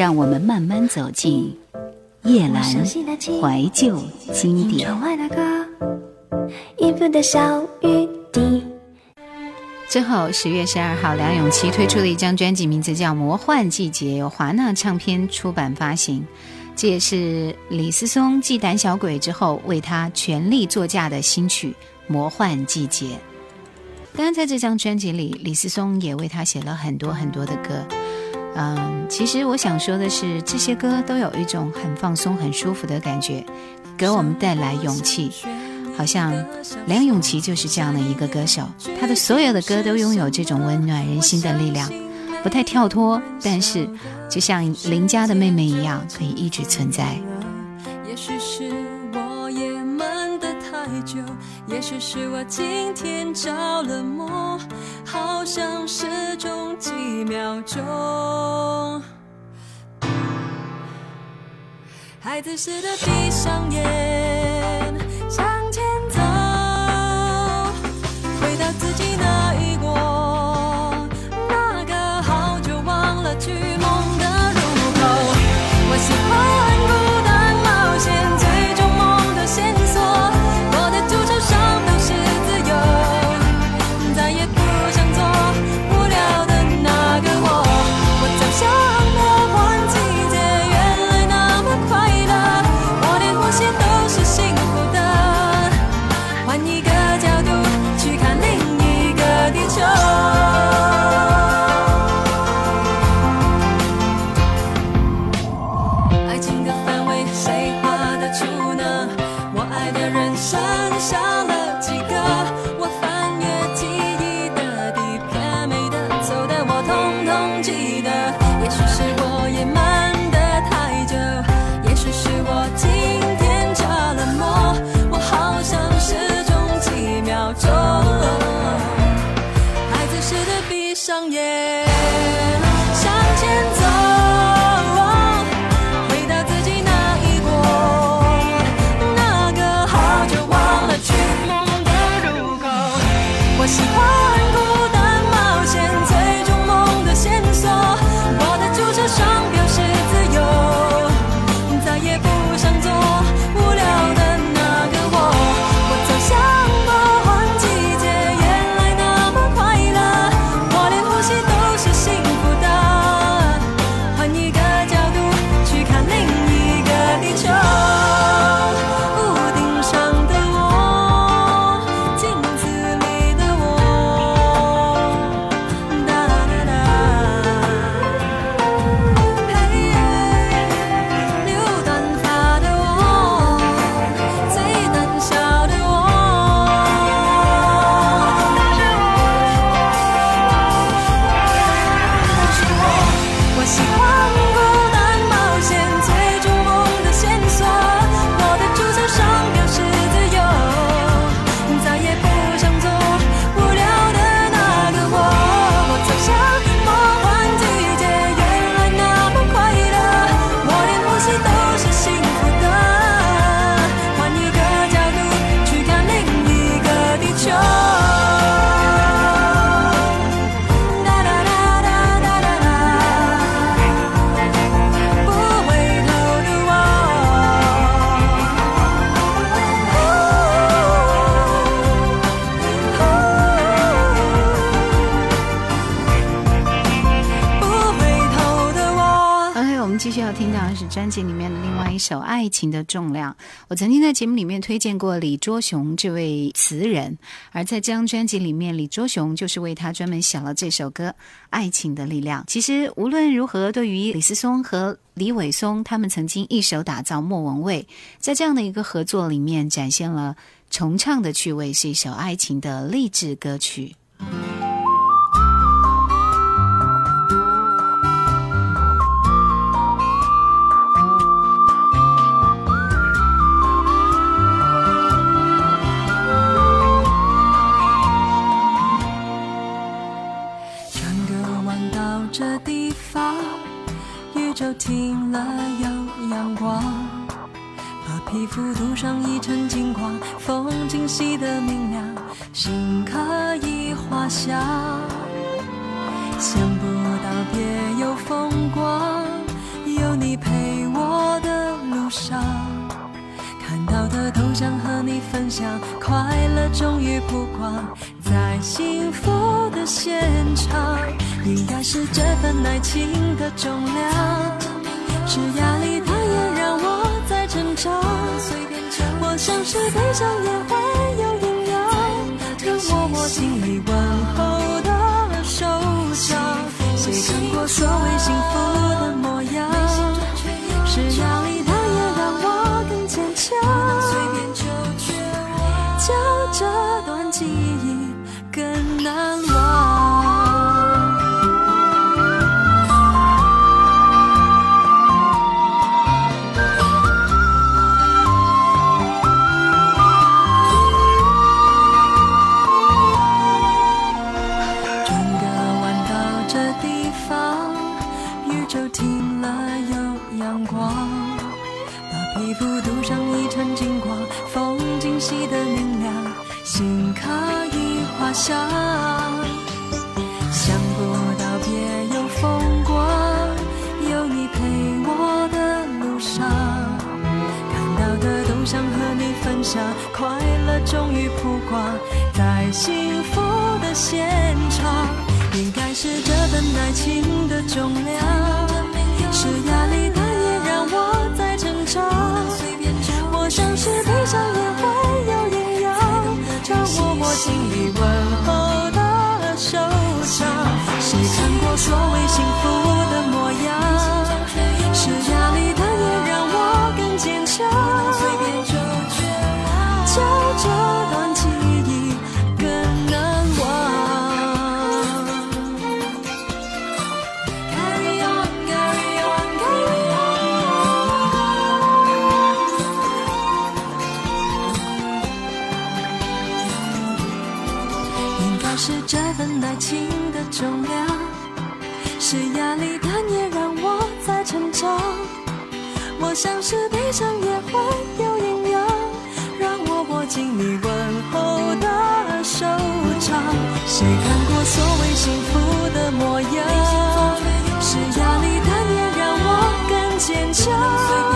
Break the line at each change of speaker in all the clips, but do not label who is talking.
让我们慢慢走进叶蓝怀旧经典。之后，十月十二号，梁咏琪推出了一张专辑，名字叫《魔幻季节》，由华纳唱片出版发行。这也是李思松继《胆小鬼》之后为他全力作嫁的新曲《魔幻季节》。当然，在这张专辑里，李思松也为他写了很多很多的歌。嗯，其实我想说的是，这些歌都有一种很放松、很舒服的感觉，给我们带来勇气。好像梁咏琪就是这样的一个歌手，她的所有的歌都拥有这种温暖人心的力量，不太跳脱，但是就像邻家的妹妹一样，可以一直存在。
也许是我今天着了魔，好像失钟几秒钟，孩子似的闭上眼。
里面的另外一首《爱情的重量》，我曾经在节目里面推荐过李卓雄这位词人，而在这张专辑里面，李卓雄就是为他专门写了这首歌《爱情的力量》。其实无论如何，对于李思松和李伟松，他们曾经一手打造莫文蔚，在这样的一个合作里面，展现了重唱的趣味，是一首爱情的励志歌曲。
晴了有阳光，把皮肤涂上一层金光，风景洗得明亮，心可以滑翔。想不到别有风光，有你陪我的路上，看到的都想和你分享，快乐终于曝光，在幸福的现场，应该是这份爱情的重量。是压力，它也让我在成长。我像是悲伤。重量是压力，的也让我在成长。我像是悲伤也会有营养，掌握我心里问候的手掌。谁看过所谓幸福？是这份爱情的重量，是压力的碾让我在成长。我想是悲伤也会有营养，让我握紧你温厚的手掌。谁看过所谓幸福的模样？是压力的碾让我更坚强。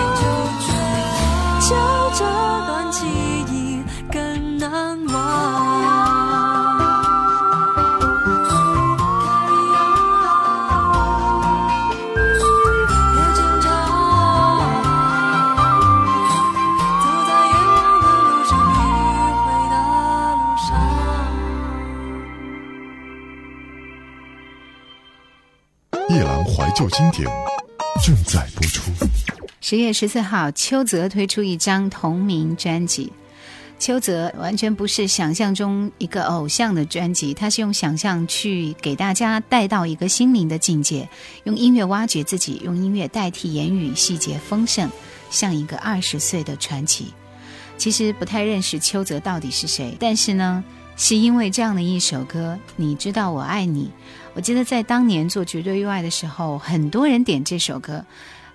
夜阑怀旧经典正在播出。
十月十四号，邱泽推出一张同名专辑。邱泽完全不是想象中一个偶像的专辑，他是用想象去给大家带到一个心灵的境界，用音乐挖掘自己，用音乐代替言语，细节丰盛，像一个二十岁的传奇。其实不太认识邱泽到底是谁，但是呢。是因为这样的一首歌，你知道我爱你。我记得在当年做《绝对意外》的时候，很多人点这首歌。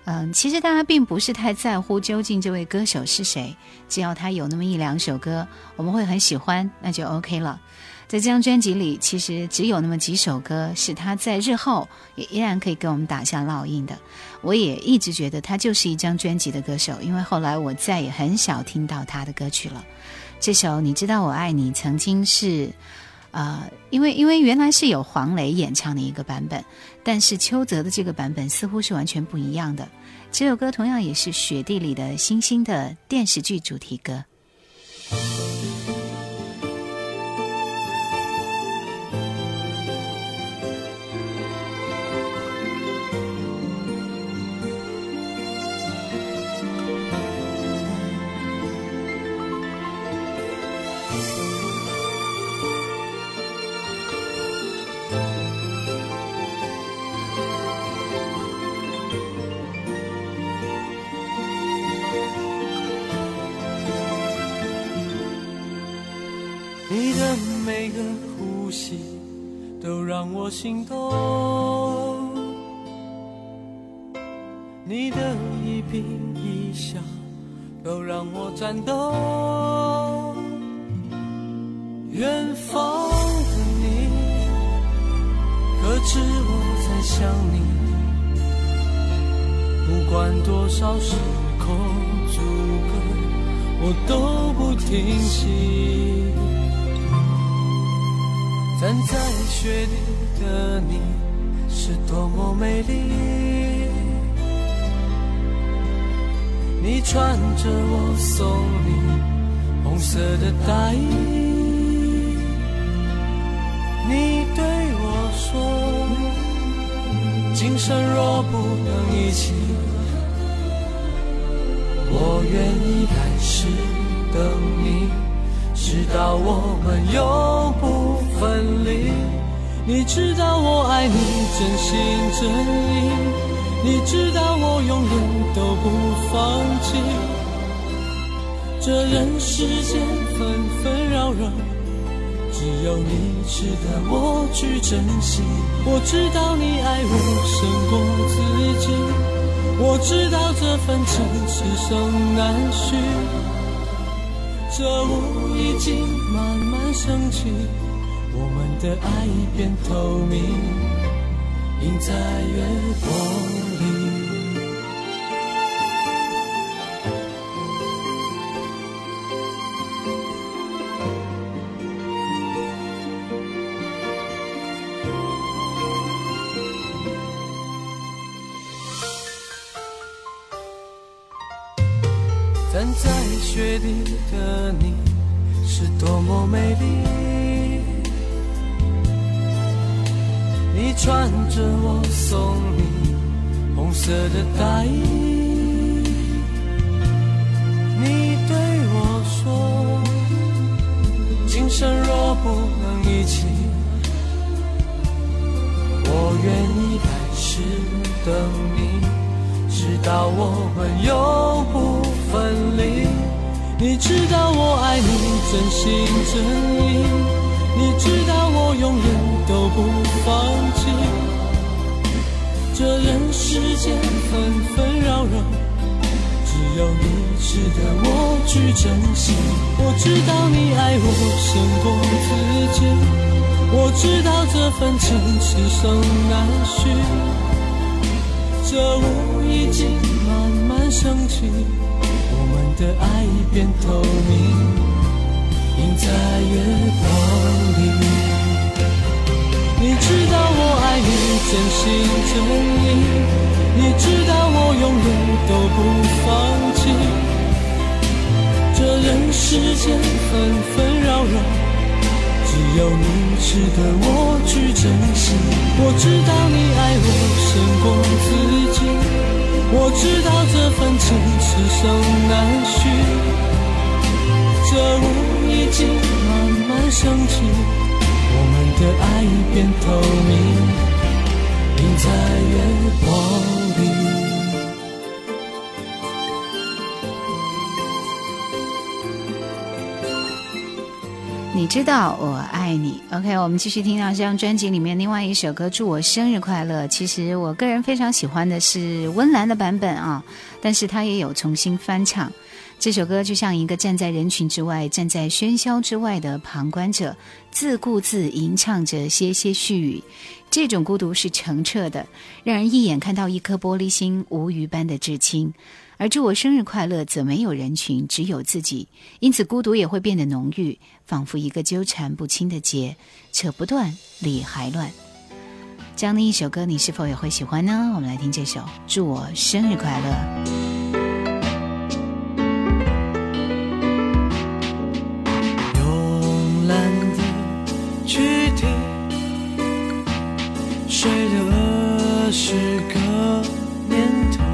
嗯，其实大家并不是太在乎究竟这位歌手是谁，只要他有那么一两首歌，我们会很喜欢，那就 OK 了。在这张专辑里，其实只有那么几首歌是他在日后也依然可以给我们打下烙印的。我也一直觉得他就是一张专辑的歌手，因为后来我再也很少听到他的歌曲了。这首你知道我爱你曾经是，呃，因为因为原来是有黄磊演唱的一个版本，但是邱泽的这个版本似乎是完全不一样的。这首歌同样也是《雪地里的星星》的电视剧主题歌。
心动，你的一颦一笑都让我颤抖。远方的你，可知我在想你？不管多少时空阻隔，我都不停息。站在雪地的你是多么美丽，你穿着我送你红色的大衣，你对我说，今生若不能一起，我愿意来世等你，直到我们永不。分离，你知道我爱你，真心真意，你知道我永远都不放弃。这人世间纷纷扰扰，只有你值得我去珍惜。我知道你爱我胜过自己，我知道这份情此生难续。这雾已经慢慢升起。的爱变透明，映在月光里。站在雪地的你，是多么美丽。你穿着我送你红色的大衣，你对我说，今生若不能一起，我愿意来世等你，直到我们永不分离。你知道我爱你，真心真意，你知道我永远。都不放弃。这人世间纷纷扰扰，只要你值得我去珍惜。我知道你爱我胜过自己，我知道这份情此生难续。这雾已经慢慢升起，我们的爱已变透明，映在月光里你知道我爱你，真心真意。你知道我永远都不放弃。这人世间纷纷扰扰，只有你值得我去珍惜。我知道你爱我胜过自己。我知道这份情此生难续。这雾已经慢慢升起。的爱变透明，映在月光里。
你知道我爱你。OK，我们继续听到这张专辑里面另外一首歌《祝我生日快乐》。其实我个人非常喜欢的是温岚的版本啊，但是她也有重新翻唱。这首歌就像一个站在人群之外、站在喧嚣之外的旁观者，自顾自吟唱着些些絮语。这种孤独是澄澈的，让人一眼看到一颗玻璃心、无鱼般的至亲。而《祝我生日快乐》则没有人群，只有自己，因此孤独也会变得浓郁，仿佛一个纠缠不清的结，扯不断，理还乱。这样的一首歌，你是否也会喜欢呢？我们来听这首《祝我生日快乐》。
睡的是个念头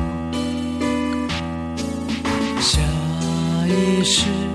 下意识。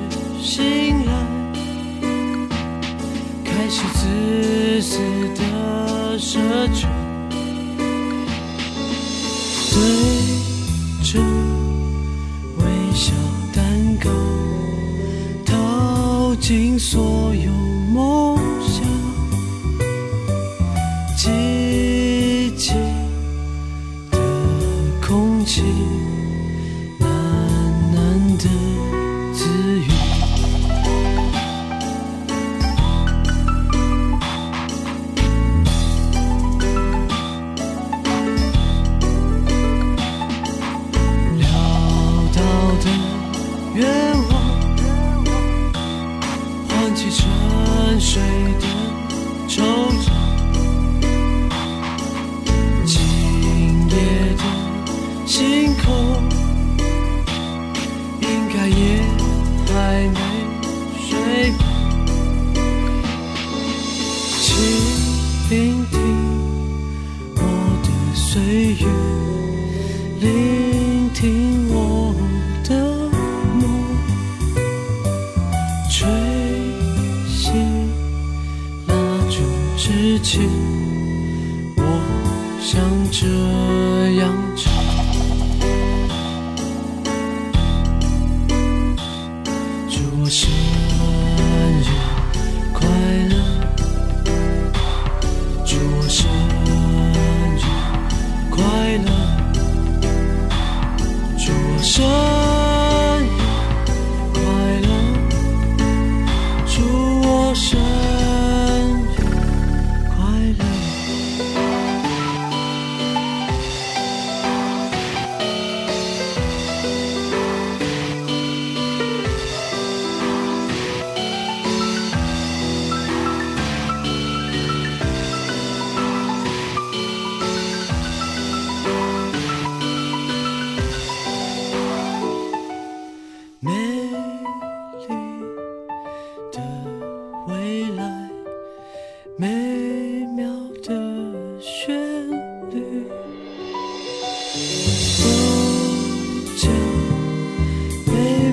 我是。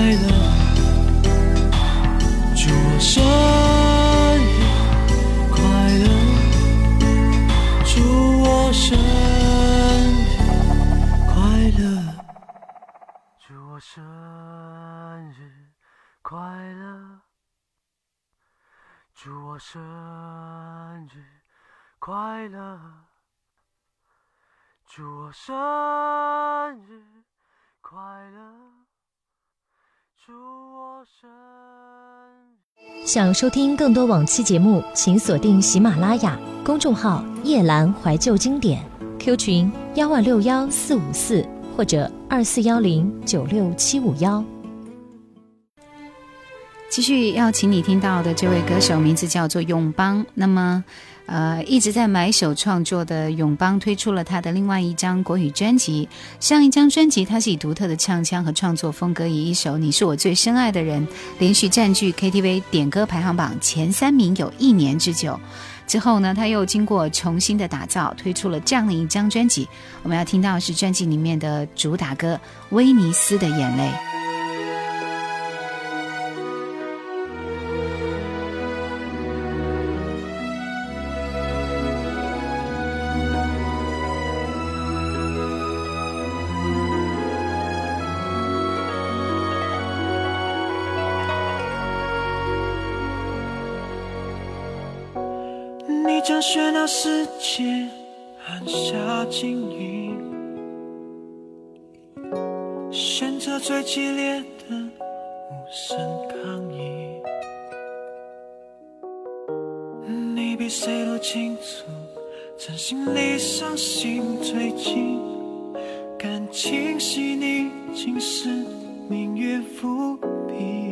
快乐，祝我生日快乐！祝我生日快乐！祝我生日快乐！祝我生日快乐！祝我生日快乐！我生
想收听更多往期节目，请锁定喜马拉雅公众号“夜兰怀旧经典 ”，Q 群幺万六幺四五四或者二四幺零九六七五幺。
继续要请你听到的这位歌手名字叫做永邦，那么，呃，一直在买手创作的永邦推出了他的另外一张国语专辑。上一张专辑，他是以独特的唱腔和创作风格，以一首《你是我最深爱的人》连续占据 KTV 点歌排行榜前三名有一年之久。之后呢，他又经过重新的打造，推出了这样的一张专辑。我们要听到是专辑里面的主打歌《威尼斯的眼泪》。
将喧闹世界按下静音，选择最激烈的无声抗议。你比谁都清楚，曾心里伤心最近，感情细腻竟是明月伏笔。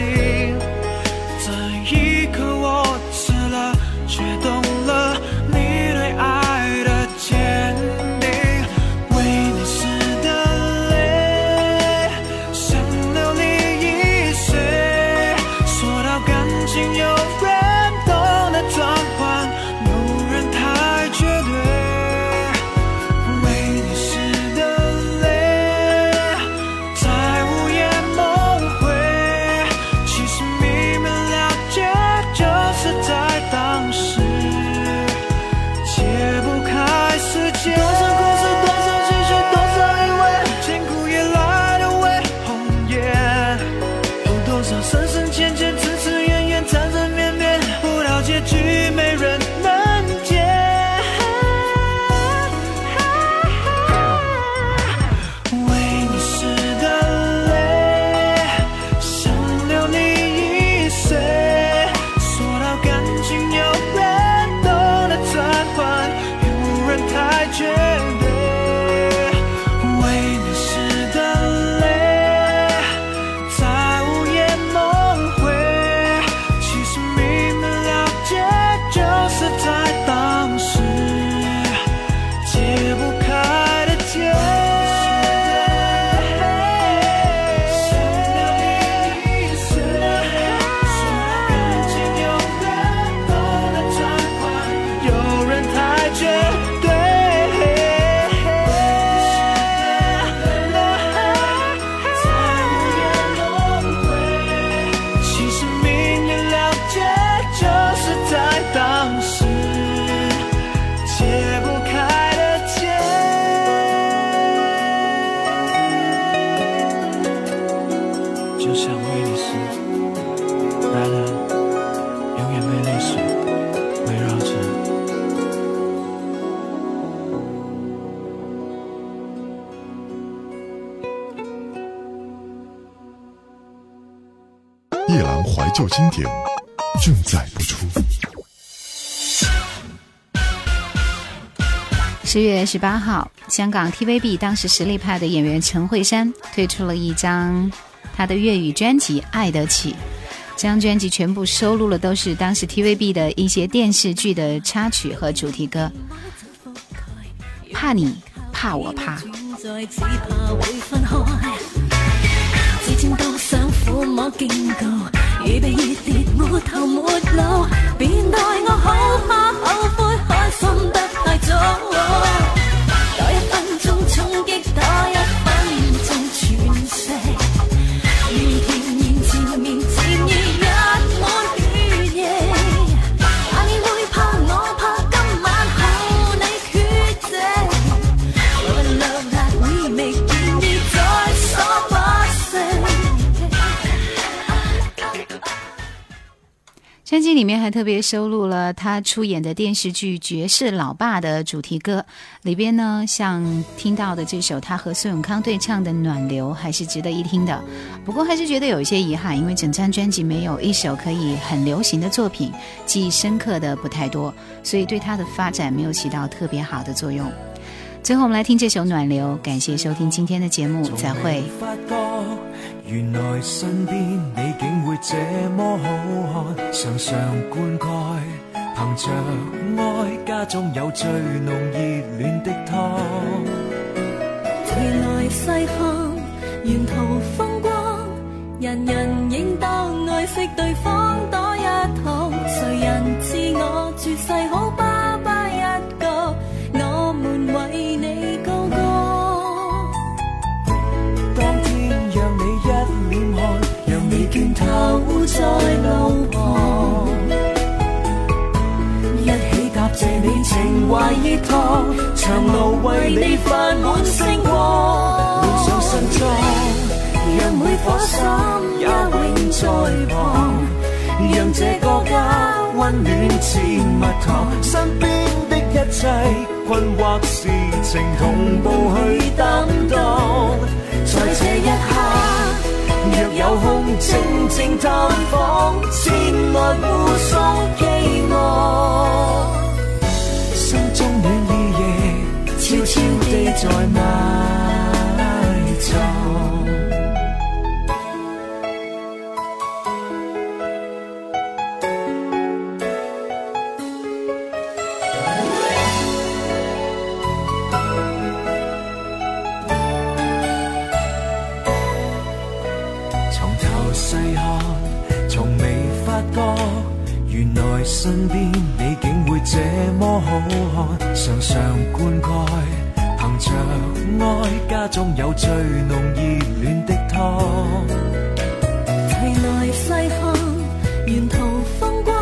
see
十月十八号，香港 TVB 当时实力派的演员陈慧珊推出了一张她的粤语专辑《爱得起》。这张专辑全部收录了都是当时 TVB 的一些电视剧的插曲和主题歌。怕你，怕我，怕。
oh, oh. oh.
专辑里面还特别收录了他出演的电视剧《爵士老爸》的主题歌，里边呢，像听到的这首他和孙永康对唱的《暖流》，还是值得一听的。不过还是觉得有一些遗憾，因为整张专辑没有一首可以很流行的作品，记忆深刻的不太多，所以对他的发展没有起到特别好的作用。最后，我们来听这首《暖流》，感谢收听今天的节目，再
会。原来身边你竟会这么好看，常常灌溉，凭着爱，家中有最浓热恋的汤。
回来细看沿途风光，人人应当爱惜对方多一趟。谁人知我绝世好？
在路旁，一起答谢你情怀热烫，长路为你泛满星光。换上新装，让每颗心也永在旁，让这个家温暖似蜜糖。身边的一切困惑事情，同步去担当，在这一刻。若有空，静静探访，前来互相寄望。心中暖意，夜悄悄地在埋藏。觉，原来身边你竟会这么好看。常常灌溉，凭着爱，家中有最浓热恋的汤。
提来细看，沿途风光，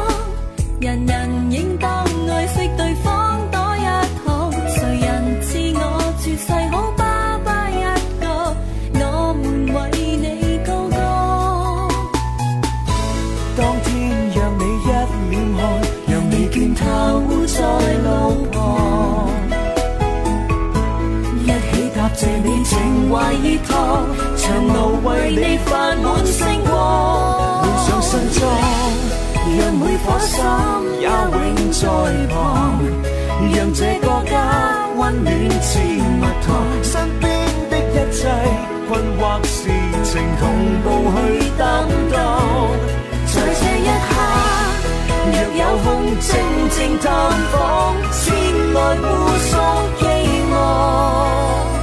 人人
影。怀热汤，长路
为你泛满星光。
换上新装，
让每颗心
也永在旁，让这个家温暖似蜜糖。身边的一切困惑事情，同步去担当。
在这一刻，若有空静静探访，前来互诉寄望。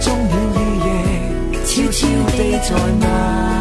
中意夜，悄悄地在那。